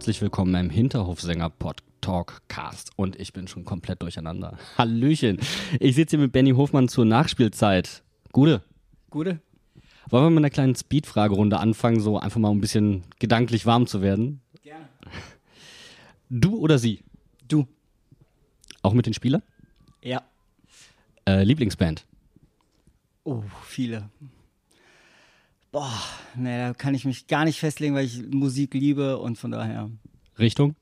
Herzlich willkommen beim Hinterhofsänger Pod Talkcast und ich bin schon komplett durcheinander. Hallöchen. Ich sitze hier mit Benny Hofmann zur Nachspielzeit. Gute. Gute. Wollen wir mit einer kleinen Speed-Fragerunde anfangen, so einfach mal ein bisschen gedanklich warm zu werden? Gerne. Du oder sie? Du. Auch mit den Spielern? Ja. Äh, Lieblingsband? Oh, viele. Boah, ne, da kann ich mich gar nicht festlegen, weil ich Musik liebe und von daher Richtung?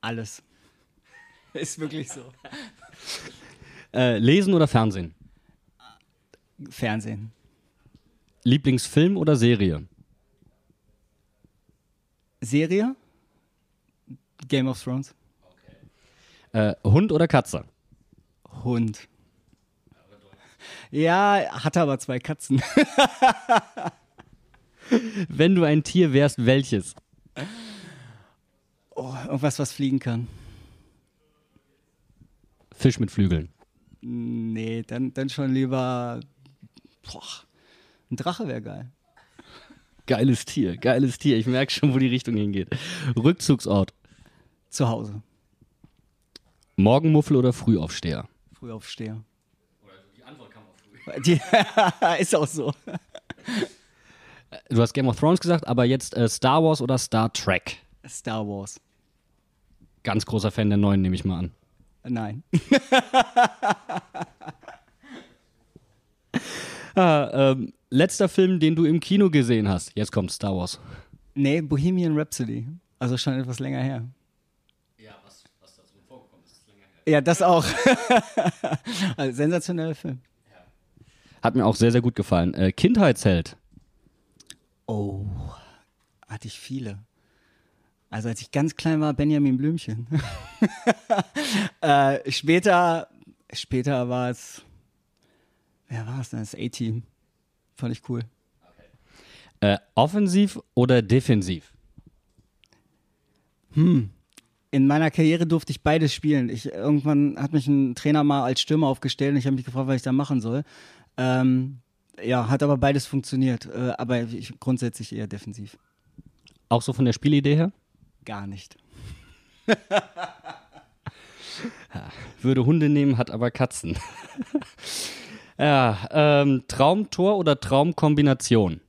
alles. Ist wirklich so. Äh, lesen oder Fernsehen? Fernsehen. Lieblingsfilm oder Serie? Serie? Game of Thrones. Äh, Hund oder Katze? Hund. Ja, hatte aber zwei Katzen. Wenn du ein Tier wärst, welches? Oh, irgendwas, was fliegen kann. Fisch mit Flügeln. Nee, dann, dann schon lieber. Boah, ein Drache wäre geil. Geiles Tier, geiles Tier. Ich merke schon, wo die Richtung hingeht. Rückzugsort. Zu Hause. Morgenmuffel oder Frühaufsteher? Frühaufsteher. Die Antwort kam auch früh. Die, ist auch so. Du hast Game of Thrones gesagt, aber jetzt äh, Star Wars oder Star Trek? Star Wars. Ganz großer Fan der neuen, nehme ich mal an. Nein. Ah, ähm, letzter Film, den du im Kino gesehen hast. Jetzt kommt Star Wars. Nee, Bohemian Rhapsody. Also schon etwas länger her. Ja, was, was dazu vorgekommen ist, ist länger her. Ja, das auch. also, sensationeller Film. Hat mir auch sehr, sehr gut gefallen. Äh, Kindheitsheld. Oh, hatte ich viele. Also als ich ganz klein war, Benjamin Blümchen. äh, später, später war es, wer war es denn? Das A-Team. Fand ich cool. Äh, offensiv oder defensiv? In meiner Karriere durfte ich beides spielen. Ich, irgendwann hat mich ein Trainer mal als Stürmer aufgestellt und ich habe mich gefragt, was ich da machen soll. Ähm, ja, hat aber beides funktioniert. Äh, aber ich, grundsätzlich eher defensiv. Auch so von der Spielidee her? Gar nicht. Würde Hunde nehmen, hat aber Katzen. ja, ähm, Traumtor oder Traumkombination?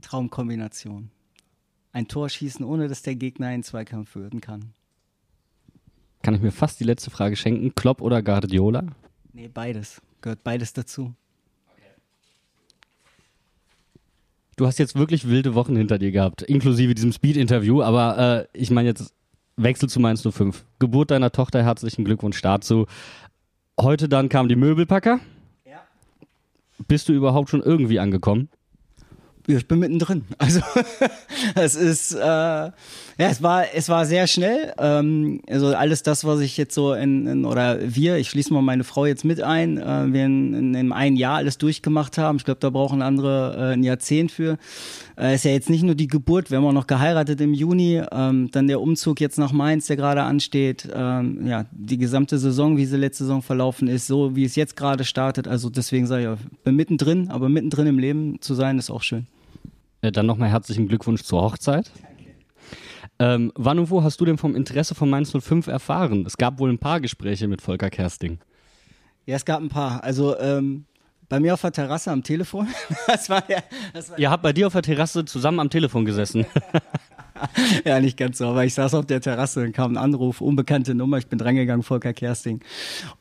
Traumkombination. Ein Tor schießen, ohne dass der Gegner einen Zweikampf führen kann. Kann ich mir fast die letzte Frage schenken. Klopp oder Guardiola? Nee, beides. Gehört beides dazu. Du hast jetzt wirklich wilde Wochen hinter dir gehabt, inklusive diesem Speed-Interview, aber äh, ich meine jetzt Wechsel zu Mainz 05. Geburt deiner Tochter, herzlichen Glückwunsch dazu. Heute dann kamen die Möbelpacker. Ja. Bist du überhaupt schon irgendwie angekommen? Ich bin mittendrin. Also es ist, äh, ja, es war, es war sehr schnell. Ähm, also alles das, was ich jetzt so in, in oder wir, ich schließe mal meine Frau jetzt mit ein, äh, wir in, in, in einem Jahr alles durchgemacht haben. Ich glaube, da brauchen andere äh, ein Jahrzehnt für. Äh, ist ja jetzt nicht nur die Geburt, wir haben auch noch geheiratet im Juni, ähm, dann der Umzug jetzt nach Mainz, der gerade ansteht. Ähm, ja, die gesamte Saison, wie sie letzte Saison verlaufen ist, so wie es jetzt gerade startet. Also deswegen sage ich, ja, bin mittendrin, aber mittendrin im Leben zu sein, ist auch schön. Äh, dann nochmal herzlichen Glückwunsch zur Hochzeit. Ähm, wann und wo hast du denn vom Interesse von Mainz 05 erfahren? Es gab wohl ein paar Gespräche mit Volker Kersting. Ja, es gab ein paar. Also ähm, bei mir auf der Terrasse am Telefon. Das war ja, das war Ihr habt bei dir auf der Terrasse zusammen am Telefon gesessen. ja nicht ganz so, aber ich saß auf der Terrasse, dann kam ein Anruf, unbekannte Nummer, ich bin drangegangen, Volker Kersting.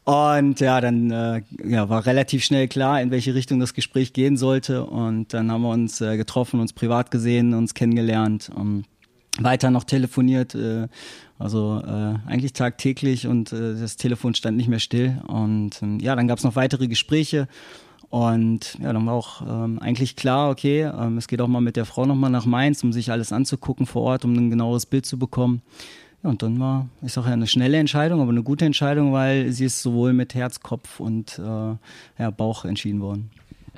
Und ja, dann äh, ja, war relativ schnell klar, in welche Richtung das Gespräch gehen sollte. Und dann haben wir uns äh, getroffen, uns privat gesehen, uns kennengelernt. Um, weiter noch telefoniert, äh, also äh, eigentlich tagtäglich und äh, das Telefon stand nicht mehr still. Und ähm, ja, dann gab es noch weitere Gespräche. Und ja, dann war auch ähm, eigentlich klar, okay, ähm, es geht auch mal mit der Frau nochmal nach Mainz, um sich alles anzugucken vor Ort, um ein genaues Bild zu bekommen. Ja, und dann war, ich sage ja, eine schnelle Entscheidung, aber eine gute Entscheidung, weil sie ist sowohl mit Herz, Kopf und äh, ja, Bauch entschieden worden.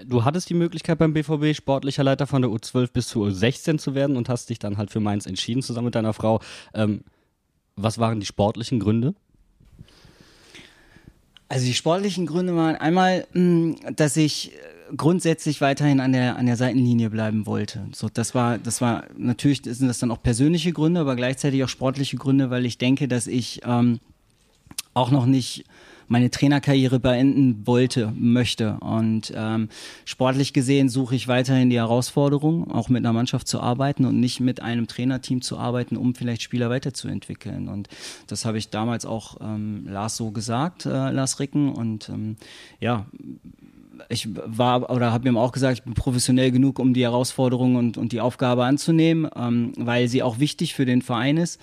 Du hattest die Möglichkeit beim BVB sportlicher Leiter von der U12 bis zur U16 zu werden und hast dich dann halt für Mainz entschieden, zusammen mit deiner Frau. Ähm, was waren die sportlichen Gründe? Also die sportlichen Gründe waren einmal, mh, dass ich grundsätzlich weiterhin an der an der Seitenlinie bleiben wollte. So, das war das war natürlich sind das dann auch persönliche Gründe, aber gleichzeitig auch sportliche Gründe, weil ich denke, dass ich ähm, auch noch nicht meine Trainerkarriere beenden wollte, möchte. Und ähm, sportlich gesehen suche ich weiterhin die Herausforderung, auch mit einer Mannschaft zu arbeiten und nicht mit einem Trainerteam zu arbeiten, um vielleicht Spieler weiterzuentwickeln. Und das habe ich damals auch ähm, Lars so gesagt, äh, Lars Ricken. Und ähm, ja, ich war oder habe ihm auch gesagt, ich bin professionell genug, um die Herausforderung und, und die Aufgabe anzunehmen, ähm, weil sie auch wichtig für den Verein ist.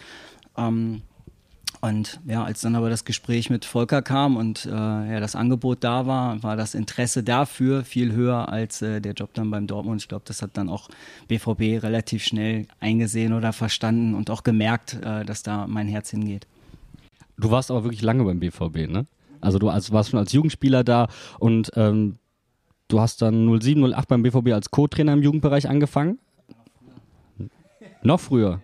Ähm, und ja, als dann aber das Gespräch mit Volker kam und äh, ja, das Angebot da war, war das Interesse dafür viel höher als äh, der Job dann beim Dortmund. Ich glaube, das hat dann auch BVB relativ schnell eingesehen oder verstanden und auch gemerkt, äh, dass da mein Herz hingeht. Du warst aber wirklich lange beim BVB, ne? Also du warst schon als Jugendspieler da und ähm, du hast dann 07, 08 beim BVB als Co-Trainer im Jugendbereich angefangen? Noch früher?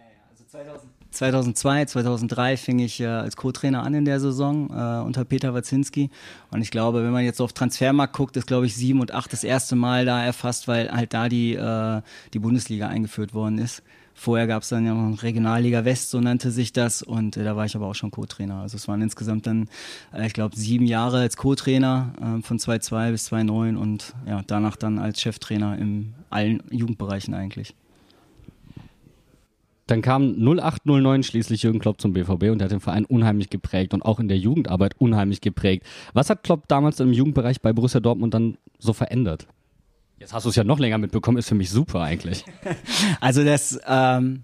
2002, 2003 fing ich äh, als Co-Trainer an in der Saison äh, unter Peter Wazinski. Und ich glaube, wenn man jetzt auf Transfermarkt guckt, ist, glaube ich, sieben und acht das erste Mal da erfasst, weil halt da die, äh, die Bundesliga eingeführt worden ist. Vorher gab es dann ja noch Regionalliga West, so nannte sich das. Und äh, da war ich aber auch schon Co-Trainer. Also es waren insgesamt dann, äh, ich glaube, sieben Jahre als Co-Trainer äh, von 2.2 bis 2.9 und ja, danach dann als Cheftrainer in allen Jugendbereichen eigentlich. Dann kam 0809 schließlich Jürgen Klopp zum BVB und er hat den Verein unheimlich geprägt und auch in der Jugendarbeit unheimlich geprägt. Was hat Klopp damals im Jugendbereich bei Borussia Dortmund dann so verändert? Jetzt hast du es ja noch länger mitbekommen, ist für mich super eigentlich. Also das, ähm,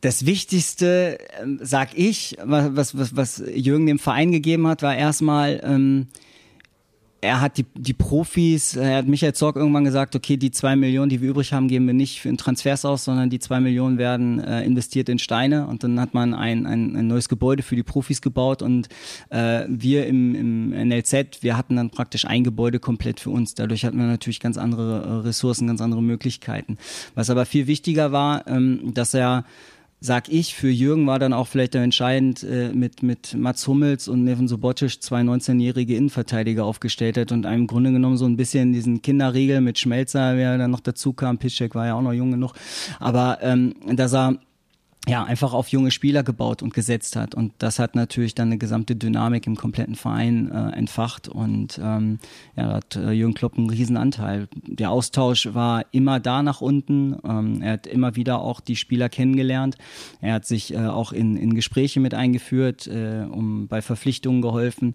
das Wichtigste, ähm, sag ich, was, was, was Jürgen dem Verein gegeben hat, war erstmal ähm, er hat die, die Profis, er hat Michael Zorg irgendwann gesagt, okay, die zwei Millionen, die wir übrig haben, geben wir nicht für Transfers aus, sondern die zwei Millionen werden äh, investiert in Steine und dann hat man ein, ein, ein neues Gebäude für die Profis gebaut und äh, wir im, im NLZ, wir hatten dann praktisch ein Gebäude komplett für uns. Dadurch hatten wir natürlich ganz andere äh, Ressourcen, ganz andere Möglichkeiten. Was aber viel wichtiger war, ähm, dass er sag ich, für Jürgen war dann auch vielleicht entscheidend, äh, mit, mit Mats Hummels und Neven Subotic zwei 19-jährige Innenverteidiger aufgestellt hat und einem Grunde genommen so ein bisschen diesen Kinderriegel mit Schmelzer, wer dann noch dazu kam, Piszczek war ja auch noch jung genug, aber ähm, dass er ja, einfach auf junge Spieler gebaut und gesetzt hat. Und das hat natürlich dann eine gesamte Dynamik im kompletten Verein äh, entfacht. Und ähm, ja, da hat äh, Jürgen Klopp einen Riesenanteil. Der Austausch war immer da nach unten. Ähm, er hat immer wieder auch die Spieler kennengelernt. Er hat sich äh, auch in, in Gespräche mit eingeführt, äh, um bei Verpflichtungen geholfen.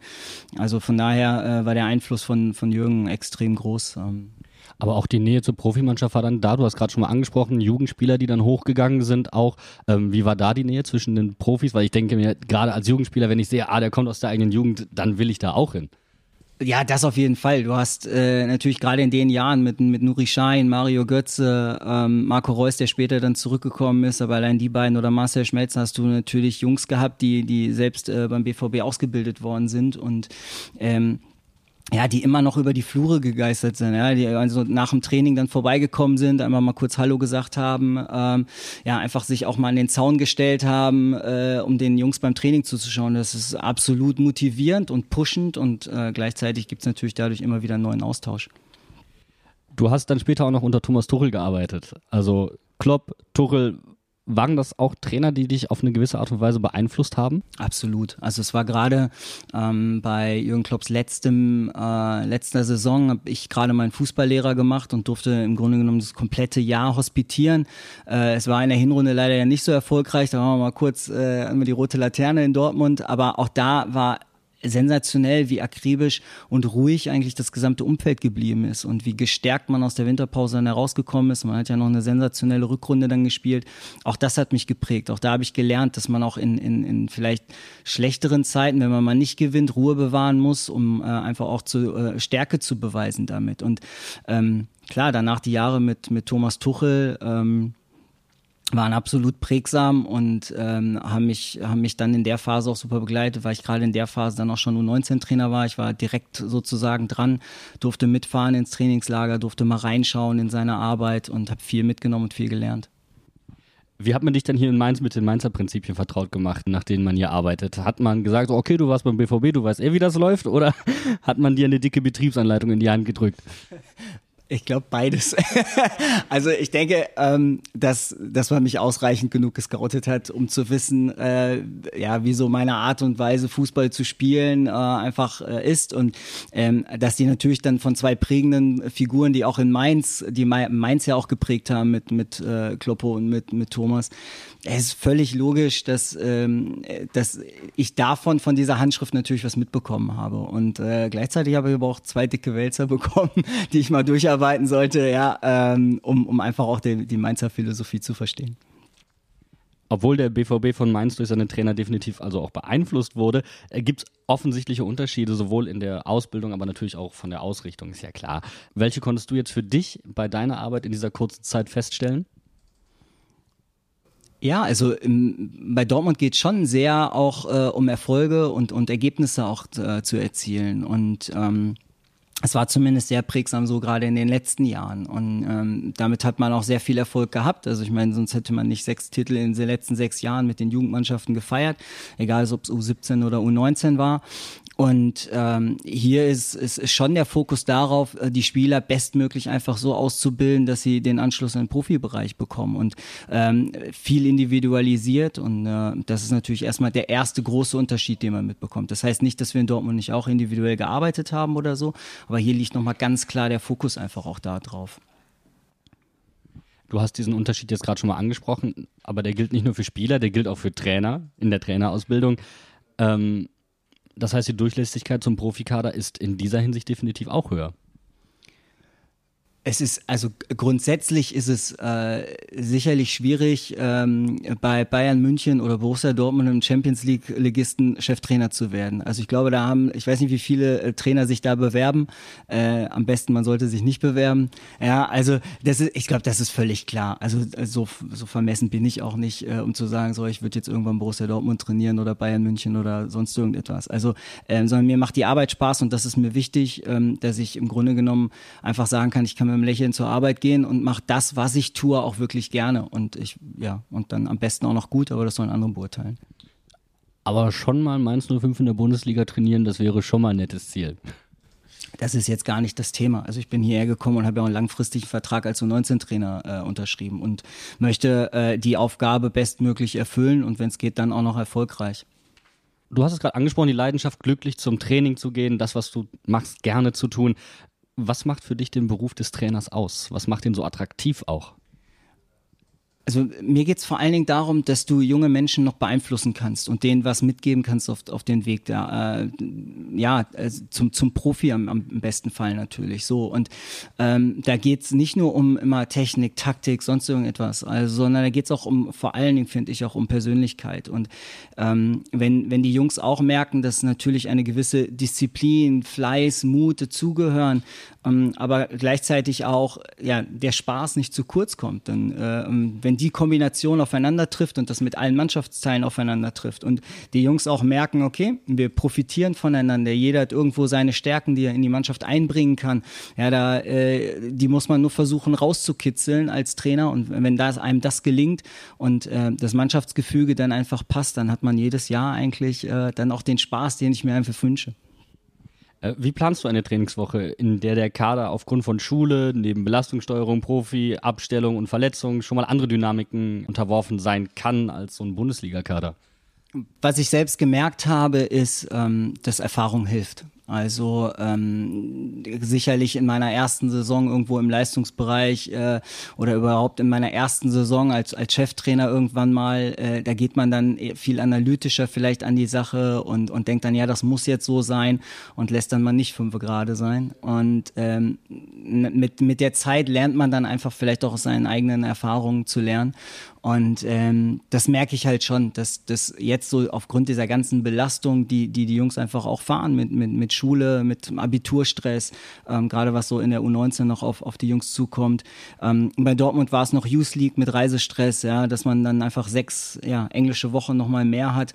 Also von daher äh, war der Einfluss von, von Jürgen extrem groß. Ähm. Aber auch die Nähe zur Profimannschaft war dann da. Du hast gerade schon mal angesprochen, Jugendspieler, die dann hochgegangen sind. Auch ähm, wie war da die Nähe zwischen den Profis? Weil ich denke mir, gerade als Jugendspieler, wenn ich sehe, ah, der kommt aus der eigenen Jugend, dann will ich da auch hin. Ja, das auf jeden Fall. Du hast äh, natürlich gerade in den Jahren mit, mit Nuri Schein, Mario Götze, ähm, Marco Reus, der später dann zurückgekommen ist, aber allein die beiden oder Marcel Schmelzer hast du natürlich Jungs gehabt, die, die selbst äh, beim BVB ausgebildet worden sind und ähm, ja, die immer noch über die Flure gegeistert sind, ja, die also nach dem Training dann vorbeigekommen sind, einmal mal kurz Hallo gesagt haben, ähm, ja, einfach sich auch mal an den Zaun gestellt haben, äh, um den Jungs beim Training zuzuschauen. Das ist absolut motivierend und pushend und äh, gleichzeitig gibt's natürlich dadurch immer wieder einen neuen Austausch. Du hast dann später auch noch unter Thomas Tuchel gearbeitet. Also Klopp, Tuchel, waren das auch Trainer, die dich auf eine gewisse Art und Weise beeinflusst haben? Absolut. Also es war gerade ähm, bei Jürgen Klopps letztem, äh, letzter Saison habe ich gerade meinen Fußballlehrer gemacht und durfte im Grunde genommen das komplette Jahr hospitieren. Äh, es war in der Hinrunde leider ja nicht so erfolgreich. Da waren wir mal kurz äh, die rote Laterne in Dortmund, aber auch da war sensationell, wie akribisch und ruhig eigentlich das gesamte Umfeld geblieben ist und wie gestärkt man aus der Winterpause dann herausgekommen ist. Man hat ja noch eine sensationelle Rückrunde dann gespielt. Auch das hat mich geprägt. Auch da habe ich gelernt, dass man auch in, in, in vielleicht schlechteren Zeiten, wenn man mal nicht gewinnt, Ruhe bewahren muss, um äh, einfach auch zu äh, Stärke zu beweisen damit. Und ähm, klar, danach die Jahre mit, mit Thomas Tuchel, ähm, waren absolut prägsam und ähm, haben mich haben mich dann in der Phase auch super begleitet, weil ich gerade in der Phase dann auch schon U19-Trainer war. Ich war direkt sozusagen dran, durfte mitfahren ins Trainingslager, durfte mal reinschauen in seine Arbeit und habe viel mitgenommen und viel gelernt. Wie hat man dich dann hier in Mainz mit den Mainzer Prinzipien vertraut gemacht, nach denen man hier arbeitet? Hat man gesagt, okay, du warst beim BVB, du weißt eh, wie das läuft? Oder hat man dir eine dicke Betriebsanleitung in die Hand gedrückt? Ich glaube beides. also ich denke, ähm, dass, dass man mich ausreichend genug gescoutet hat, um zu wissen, äh, ja, wie so meine Art und Weise, Fußball zu spielen, äh, einfach äh, ist. Und ähm, dass die natürlich dann von zwei prägenden Figuren, die auch in Mainz, die Mainz ja auch geprägt haben mit, mit äh, Kloppo und mit, mit Thomas, es ist völlig logisch, dass, ähm, dass ich davon, von dieser Handschrift natürlich was mitbekommen habe. Und äh, gleichzeitig habe ich aber auch zwei dicke Wälzer bekommen, die ich mal durcharbeiten sollte, ja, ähm, um, um einfach auch die, die Mainzer Philosophie zu verstehen. Obwohl der BVB von Mainz durch seine Trainer definitiv also auch beeinflusst wurde, äh, gibt es offensichtliche Unterschiede, sowohl in der Ausbildung, aber natürlich auch von der Ausrichtung, ist ja klar. Welche konntest du jetzt für dich bei deiner Arbeit in dieser kurzen Zeit feststellen? Ja, also im, bei Dortmund geht schon sehr auch äh, um Erfolge und, und Ergebnisse auch äh, zu erzielen. Und ähm, es war zumindest sehr prägsam so gerade in den letzten Jahren. Und ähm, damit hat man auch sehr viel Erfolg gehabt. Also ich meine, sonst hätte man nicht sechs Titel in den letzten sechs Jahren mit den Jugendmannschaften gefeiert, egal ob es U17 oder U19 war. Und ähm, hier ist, ist, ist schon der Fokus darauf, äh, die Spieler bestmöglich einfach so auszubilden, dass sie den Anschluss in den Profibereich bekommen und ähm, viel individualisiert. Und äh, das ist natürlich erstmal der erste große Unterschied, den man mitbekommt. Das heißt nicht, dass wir in Dortmund nicht auch individuell gearbeitet haben oder so, aber hier liegt nochmal ganz klar der Fokus einfach auch da drauf. Du hast diesen Unterschied jetzt gerade schon mal angesprochen, aber der gilt nicht nur für Spieler, der gilt auch für Trainer in der Trainerausbildung. Ähm, das heißt, die Durchlässigkeit zum Profikader ist in dieser Hinsicht definitiv auch höher. Es ist also grundsätzlich ist es äh, sicherlich schwierig, ähm, bei Bayern München oder Borussia Dortmund im Champions League Ligisten Cheftrainer zu werden. Also ich glaube, da haben, ich weiß nicht, wie viele äh, Trainer sich da bewerben. Äh, am besten, man sollte sich nicht bewerben. Ja, also das ist, ich glaube, das ist völlig klar. Also so, so vermessen bin ich auch nicht, äh, um zu sagen, so ich würde jetzt irgendwann Borussia Dortmund trainieren oder Bayern München oder sonst irgendetwas. Also, ähm, sondern mir macht die Arbeit Spaß und das ist mir wichtig, ähm, dass ich im Grunde genommen einfach sagen kann, ich kann mit einem Lächeln zur Arbeit gehen und mache das, was ich tue, auch wirklich gerne. Und ich, ja, und dann am besten auch noch gut, aber das sollen andere beurteilen. Aber schon mal Mainz 05 in der Bundesliga trainieren, das wäre schon mal ein nettes Ziel. Das ist jetzt gar nicht das Thema. Also ich bin hierher gekommen und habe ja auch einen langfristigen Vertrag als U19-Trainer äh, unterschrieben und möchte äh, die Aufgabe bestmöglich erfüllen und wenn es geht, dann auch noch erfolgreich. Du hast es gerade angesprochen, die Leidenschaft, glücklich zum Training zu gehen, das, was du machst, gerne zu tun. Was macht für dich den Beruf des Trainers aus? Was macht ihn so attraktiv auch? Also mir geht es vor allen Dingen darum, dass du junge Menschen noch beeinflussen kannst und denen was mitgeben kannst auf, auf den Weg da, äh, ja, also zum, zum Profi am, am besten Fall natürlich so. Und ähm, da geht es nicht nur um immer Technik, Taktik, sonst irgendetwas, also, sondern da geht es auch um, vor allen Dingen finde ich auch um Persönlichkeit. Und ähm, wenn, wenn die Jungs auch merken, dass natürlich eine gewisse Disziplin, Fleiß, Mut dazugehören, aber gleichzeitig auch ja, der Spaß nicht zu kurz kommt, dann äh, wenn die Kombination aufeinander trifft und das mit allen Mannschaftsteilen aufeinander trifft und die Jungs auch merken, okay, wir profitieren voneinander, jeder hat irgendwo seine Stärken, die er in die Mannschaft einbringen kann. Ja, da, äh, die muss man nur versuchen rauszukitzeln als Trainer und wenn das, einem das gelingt und äh, das Mannschaftsgefüge dann einfach passt, dann hat man jedes Jahr eigentlich äh, dann auch den Spaß, den ich mir einfach wünsche. Äh, wie planst du eine Trainingswoche, in der der Kader aufgrund von Schule, neben Belastungssteuerung, Profi, Abstellung und Verletzungen schon mal andere Dynamiken unterworfen sein kann als so ein Bundesliga-Kader? Was ich selbst gemerkt habe, ist, ähm, dass Erfahrung hilft. Also ähm, sicherlich in meiner ersten Saison irgendwo im Leistungsbereich äh, oder überhaupt in meiner ersten Saison als, als Cheftrainer irgendwann mal, äh, da geht man dann viel analytischer vielleicht an die Sache und, und denkt dann, ja, das muss jetzt so sein und lässt dann mal nicht fünf Grade sein. Und ähm, mit, mit der Zeit lernt man dann einfach vielleicht auch aus seinen eigenen Erfahrungen zu lernen. Und ähm, das merke ich halt schon, dass das jetzt so aufgrund dieser ganzen Belastung, die die, die Jungs einfach auch fahren mit, mit, mit Schule, mit Abiturstress, ähm, gerade was so in der U19 noch auf, auf die Jungs zukommt. Ähm, bei Dortmund war es noch Youth League mit Reisestress, ja, dass man dann einfach sechs ja, englische Wochen nochmal mehr hat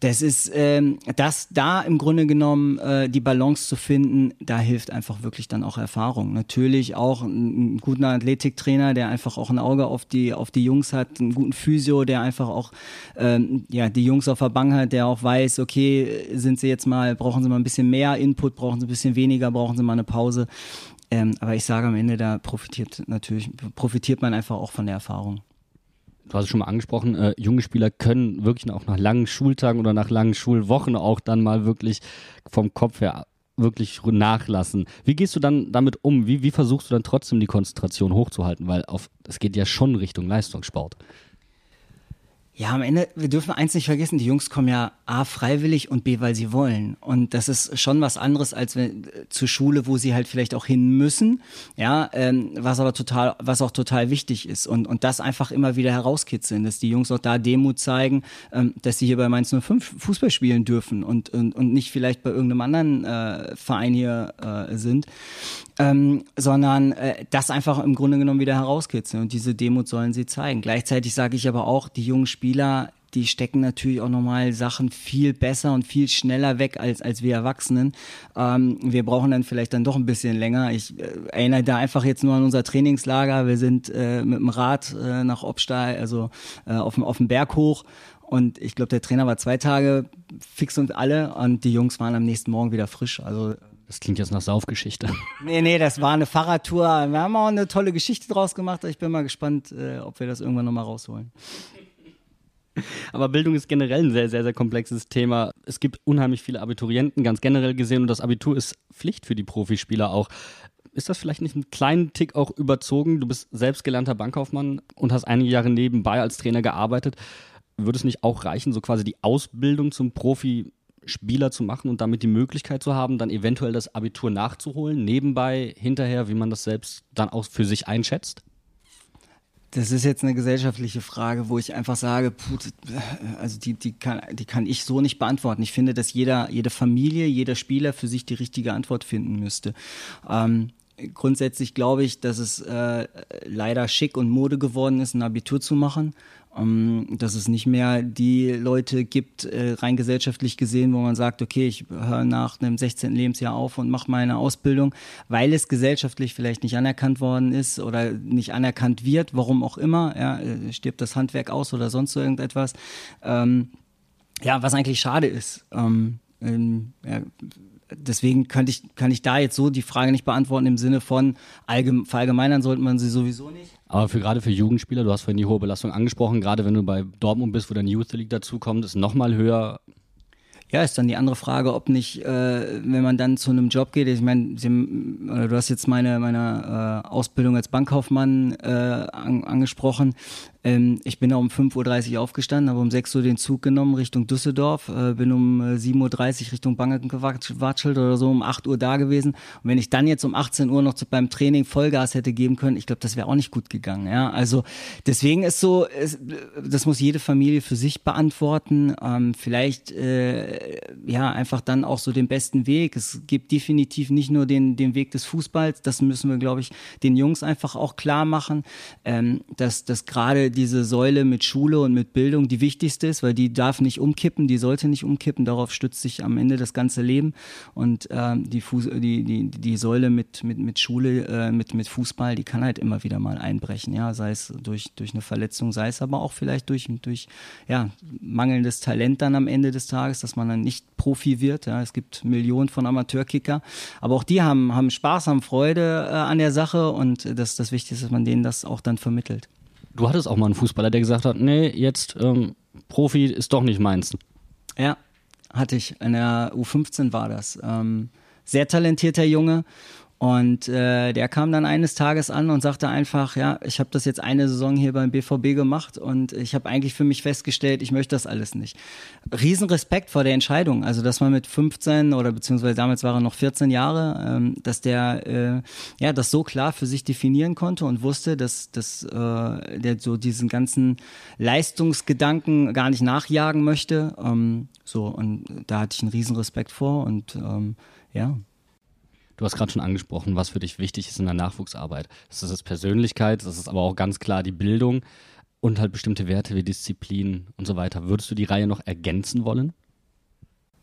Das ist ähm, das da im Grunde genommen äh, die Balance zu finden, da hilft einfach wirklich dann auch Erfahrung. Natürlich auch ein, ein guter Athletiktrainer, der einfach auch ein Auge auf die auf die Jungs hat, einen guten Physio, der einfach auch ähm, ja die Jungs auf der Bank hat, der auch weiß, okay, sind sie jetzt mal, brauchen sie mal ein bisschen mehr Input, brauchen sie ein bisschen weniger, brauchen sie mal eine Pause. Ähm, aber ich sage am Ende, da profitiert natürlich profitiert man einfach auch von der Erfahrung du hast es schon mal angesprochen, äh, junge Spieler können wirklich auch nach langen Schultagen oder nach langen Schulwochen auch dann mal wirklich vom Kopf her wirklich nachlassen. Wie gehst du dann damit um? Wie, wie versuchst du dann trotzdem die Konzentration hochzuhalten? Weil es geht ja schon Richtung Leistungssport. Ja, am Ende, wir dürfen eins nicht vergessen, die Jungs kommen ja A, freiwillig und B, weil sie wollen. Und das ist schon was anderes als wenn, äh, zur Schule, wo sie halt vielleicht auch hin müssen, ja, ähm, was aber total, was auch total wichtig ist. Und, und das einfach immer wieder herauskitzeln, dass die Jungs auch da Demut zeigen, ähm, dass sie hier bei Mainz 05 Fußball spielen dürfen und, und, und nicht vielleicht bei irgendeinem anderen äh, Verein hier äh, sind ähm, sondern äh, das einfach im Grunde genommen wieder herauskitzeln und diese Demut sollen sie zeigen. Gleichzeitig sage ich aber auch, die jungen Spieler, die stecken natürlich auch nochmal Sachen viel besser und viel schneller weg als, als wir Erwachsenen. Ähm, wir brauchen dann vielleicht dann doch ein bisschen länger. Ich äh, erinnere da einfach jetzt nur an unser Trainingslager. Wir sind äh, mit dem Rad äh, nach Obstahl, also äh, auf, dem, auf dem Berg hoch und ich glaube, der Trainer war zwei Tage fix und alle und die Jungs waren am nächsten Morgen wieder frisch. Also das klingt jetzt nach Saufgeschichte. Nee, nee, das war eine Fahrradtour. Wir haben auch eine tolle Geschichte draus gemacht. Ich bin mal gespannt, äh, ob wir das irgendwann nochmal rausholen. Aber Bildung ist generell ein sehr, sehr, sehr komplexes Thema. Es gibt unheimlich viele Abiturienten, ganz generell gesehen, und das Abitur ist Pflicht für die Profispieler auch. Ist das vielleicht nicht einen kleinen Tick auch überzogen? Du bist selbst gelernter Bankkaufmann und hast einige Jahre nebenbei als Trainer gearbeitet. Würde es nicht auch reichen, so quasi die Ausbildung zum Profi Spieler zu machen und damit die Möglichkeit zu haben, dann eventuell das Abitur nachzuholen, nebenbei, hinterher, wie man das selbst dann auch für sich einschätzt? Das ist jetzt eine gesellschaftliche Frage, wo ich einfach sage, puh, also die, die, kann, die kann ich so nicht beantworten. Ich finde, dass jeder, jede Familie, jeder Spieler für sich die richtige Antwort finden müsste. Ähm, grundsätzlich glaube ich, dass es äh, leider schick und Mode geworden ist, ein Abitur zu machen. Ähm, dass es nicht mehr die Leute gibt, äh, rein gesellschaftlich gesehen, wo man sagt, okay, ich höre nach einem 16. Lebensjahr auf und mache meine Ausbildung, weil es gesellschaftlich vielleicht nicht anerkannt worden ist oder nicht anerkannt wird, warum auch immer, ja, äh, stirbt das Handwerk aus oder sonst so irgendetwas. Ähm, ja, was eigentlich schade ist. Ähm, ähm, ja, deswegen könnte ich, kann ich da jetzt so die Frage nicht beantworten im Sinne von allgemein, verallgemeinern sollte man sie sowieso nicht. Aber für gerade für Jugendspieler, du hast vorhin die hohe Belastung angesprochen, gerade wenn du bei Dortmund bist, wo deine Youth League dazukommt, ist nochmal höher. Ja, ist dann die andere Frage, ob nicht, äh, wenn man dann zu einem Job geht, ich meine, du hast jetzt meine, meine äh, Ausbildung als Bankkaufmann äh, an, angesprochen. Ähm, ich bin da um 5.30 Uhr aufgestanden, habe um 6 Uhr den Zug genommen Richtung Düsseldorf, äh, bin um äh, 7.30 Uhr Richtung Bangen gewatschelt oder so um 8 Uhr da gewesen. Und wenn ich dann jetzt um 18 Uhr noch zu, beim Training Vollgas hätte geben können, ich glaube, das wäre auch nicht gut gegangen. Ja? Also deswegen ist so, es, das muss jede Familie für sich beantworten. Ähm, vielleicht äh, ja einfach dann auch so den besten Weg. Es gibt definitiv nicht nur den, den Weg des Fußballs, das müssen wir, glaube ich, den Jungs einfach auch klar machen, ähm, dass, dass gerade diese Säule mit Schule und mit Bildung die wichtigste ist, weil die darf nicht umkippen, die sollte nicht umkippen. Darauf stützt sich am Ende das ganze Leben. Und ähm, die, Fuß, die, die, die Säule mit, mit, mit Schule, äh, mit, mit Fußball, die kann halt immer wieder mal einbrechen. Ja, sei es durch, durch eine Verletzung, sei es aber auch vielleicht durch, durch ja, mangelndes Talent dann am Ende des Tages, dass man dann nicht Profi wird. Ja, es gibt Millionen von Amateurkicker, aber auch die haben, haben Spaß, haben Freude äh, an der Sache und das, das Wichtigste ist, dass man denen das auch dann vermittelt. Du hattest auch mal einen Fußballer, der gesagt hat, nee, jetzt ähm, Profi ist doch nicht meins. Ja, hatte ich. In der U15 war das. Ähm, sehr talentierter Junge und äh, der kam dann eines Tages an und sagte einfach, ja, ich habe das jetzt eine Saison hier beim BVB gemacht und ich habe eigentlich für mich festgestellt, ich möchte das alles nicht. Riesenrespekt vor der Entscheidung, also dass man mit 15 oder beziehungsweise damals war er noch 14 Jahre, ähm, dass der äh, ja das so klar für sich definieren konnte und wusste, dass, dass äh, der so diesen ganzen Leistungsgedanken gar nicht nachjagen möchte. Ähm, so und da hatte ich einen Riesenrespekt vor und ähm, ja. Du hast gerade schon angesprochen, was für dich wichtig ist in der Nachwuchsarbeit. Das ist das Persönlichkeit, das ist aber auch ganz klar die Bildung und halt bestimmte Werte wie Disziplin und so weiter. Würdest du die Reihe noch ergänzen wollen?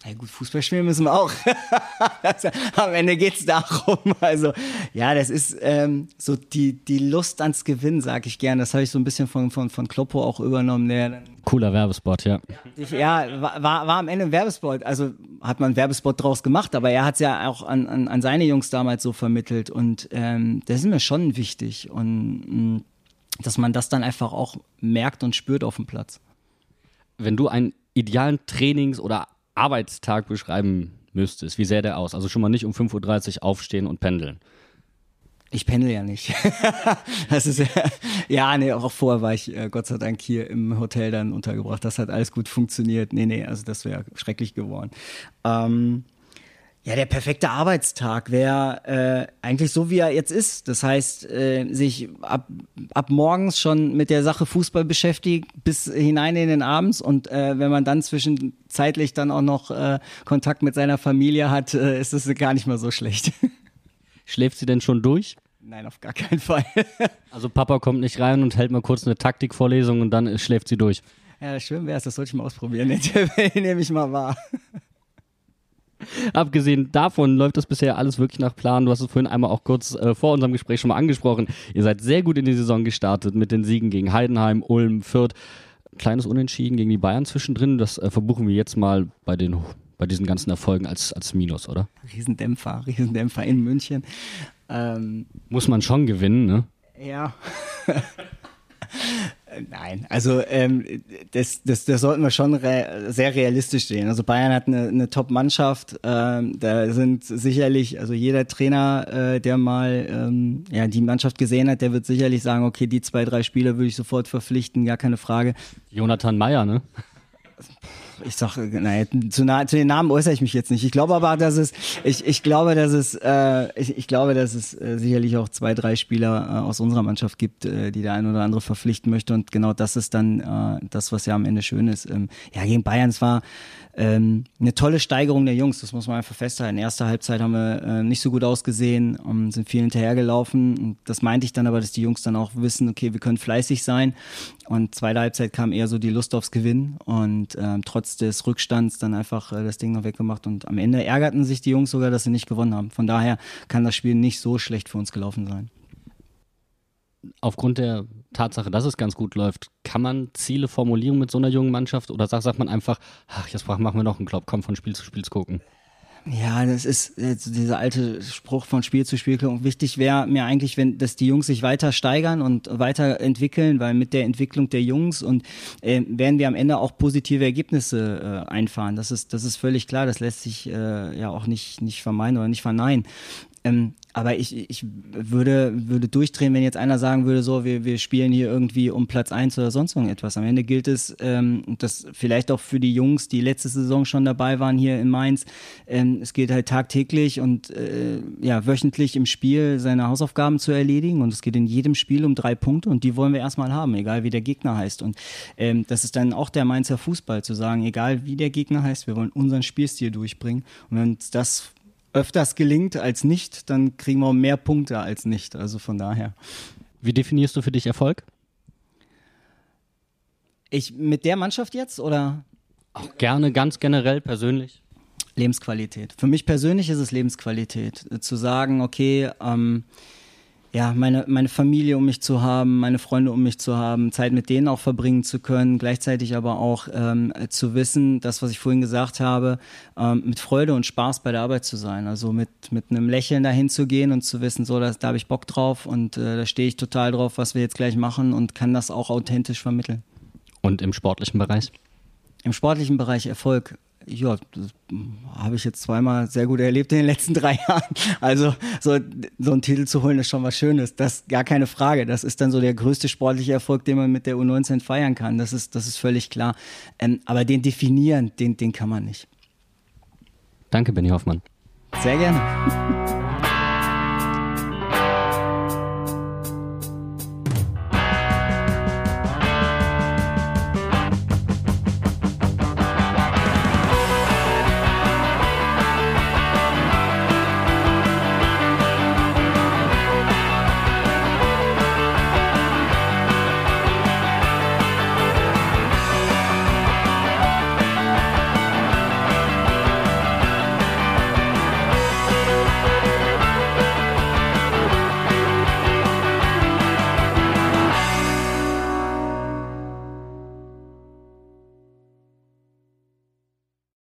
Ja gut, Fußball spielen müssen wir auch. also, am Ende geht's darum. Also ja, das ist ähm, so die, die Lust ans Gewinnen, sag ich gern. Das habe ich so ein bisschen von, von, von Kloppo auch übernommen. Der Cooler Werbespot, ja. Ja, war, war, war am Ende ein Werbespot. Also hat man einen Werbespot draus gemacht, aber er hat's ja auch an, an, an seine Jungs damals so vermittelt. Und ähm, das ist mir schon wichtig. Und mm, dass man das dann einfach auch merkt und spürt auf dem Platz. Wenn du einen idealen Trainings- oder Arbeitstag beschreiben müsstest, wie sähe der aus? Also schon mal nicht um 5.30 Uhr aufstehen und pendeln. Ich pendel ja nicht. das ist ja, ja, nee, auch vorher war ich äh, Gott sei Dank hier im Hotel dann untergebracht. Das hat alles gut funktioniert. Nee, nee, also das wäre schrecklich geworden. Ähm, ja, der perfekte Arbeitstag wäre äh, eigentlich so, wie er jetzt ist. Das heißt, äh, sich ab, ab morgens schon mit der Sache Fußball beschäftigt, bis hinein in den Abends. Und äh, wenn man dann zwischenzeitlich dann auch noch äh, Kontakt mit seiner Familie hat, äh, ist es gar nicht mehr so schlecht. Schläft sie denn schon durch? Nein, auf gar keinen Fall. also Papa kommt nicht rein und hält mal kurz eine Taktikvorlesung und dann schläft sie durch. Ja, schön wäre es, das sollte ich mal ausprobieren. Nehme ich mal wahr. Abgesehen davon läuft das bisher alles wirklich nach Plan. Du hast es vorhin einmal auch kurz äh, vor unserem Gespräch schon mal angesprochen. Ihr seid sehr gut in die Saison gestartet mit den Siegen gegen Heidenheim, Ulm, Fürth. Kleines Unentschieden gegen die Bayern zwischendrin. Das äh, verbuchen wir jetzt mal bei den bei diesen ganzen Erfolgen als, als Minus, oder? Riesendämpfer, Riesendämpfer in München. Ähm, Muss man schon gewinnen, ne? Ja. Nein, also ähm, das, das, das sollten wir schon re sehr realistisch sehen. Also Bayern hat eine, eine Top-Mannschaft. Ähm, da sind sicherlich, also jeder Trainer, äh, der mal ähm, ja, die Mannschaft gesehen hat, der wird sicherlich sagen, okay, die zwei, drei Spieler würde ich sofort verpflichten, gar keine Frage. Jonathan Meyer, ne? ich sag, naja, zu, zu, den Namen äußere ich mich jetzt nicht. Ich glaube aber, dass es, ich, ich glaube, dass es, äh, ich, ich glaube, dass es äh, sicherlich auch zwei, drei Spieler äh, aus unserer Mannschaft gibt, äh, die der ein oder andere verpflichten möchte. Und genau das ist dann äh, das, was ja am Ende schön ist. Ähm, ja, gegen Bayern, es war ähm, eine tolle Steigerung der Jungs, das muss man einfach festhalten. Erste Halbzeit haben wir äh, nicht so gut ausgesehen, um, sind viel hinterhergelaufen. Und das meinte ich dann aber, dass die Jungs dann auch wissen, okay, wir können fleißig sein. Und zweite Halbzeit kam eher so die Lust aufs Gewinn und ähm, trotz des Rückstands dann einfach äh, das Ding noch weggemacht. Und am Ende ärgerten sich die Jungs sogar, dass sie nicht gewonnen haben. Von daher kann das Spiel nicht so schlecht für uns gelaufen sein aufgrund der Tatsache, dass es ganz gut läuft, kann man Ziele formulieren mit so einer jungen Mannschaft oder sagt, sagt man einfach, ach, jetzt machen wir noch einen Klopp, komm von Spiel zu Spiel zu gucken? Ja, das ist dieser alte Spruch von Spiel zu Spiel. Wichtig wäre mir eigentlich, wenn, dass die Jungs sich weiter steigern und weiterentwickeln, weil mit der Entwicklung der Jungs und äh, werden wir am Ende auch positive Ergebnisse äh, einfahren. Das ist, das ist völlig klar. Das lässt sich äh, ja auch nicht, nicht vermeiden oder nicht verneinen. Ähm, aber ich, ich würde, würde durchdrehen, wenn jetzt einer sagen würde, so, wir, wir spielen hier irgendwie um Platz eins oder sonst irgendetwas. Am Ende gilt es, ähm, das vielleicht auch für die Jungs, die letzte Saison schon dabei waren hier in Mainz, ähm, es gilt halt tagtäglich und äh, ja, wöchentlich im Spiel seine Hausaufgaben zu erledigen. Und es geht in jedem Spiel um drei Punkte und die wollen wir erstmal haben, egal wie der Gegner heißt. Und ähm, das ist dann auch der Mainzer Fußball, zu sagen, egal wie der Gegner heißt, wir wollen unseren Spielstil durchbringen. Und wenn uns das öfters gelingt als nicht, dann kriegen wir mehr Punkte als nicht. Also von daher. Wie definierst du für dich Erfolg? Ich mit der Mannschaft jetzt oder? Auch gerne, ganz generell, persönlich. Lebensqualität. Für mich persönlich ist es Lebensqualität. Zu sagen, okay, ähm, ja, meine, meine Familie um mich zu haben, meine Freunde um mich zu haben, Zeit mit denen auch verbringen zu können, gleichzeitig aber auch ähm, zu wissen, das, was ich vorhin gesagt habe, ähm, mit Freude und Spaß bei der Arbeit zu sein. Also mit, mit einem Lächeln dahin zu gehen und zu wissen, so, da, da habe ich Bock drauf und äh, da stehe ich total drauf, was wir jetzt gleich machen und kann das auch authentisch vermitteln. Und im sportlichen Bereich? Im sportlichen Bereich Erfolg ja, das habe ich jetzt zweimal sehr gut erlebt in den letzten drei Jahren. Also so, so einen Titel zu holen ist schon was Schönes. Das gar keine Frage. Das ist dann so der größte sportliche Erfolg, den man mit der U19 feiern kann. Das ist, das ist völlig klar. Ähm, aber den definieren, den, den kann man nicht. Danke, Benny Hoffmann. Sehr gerne.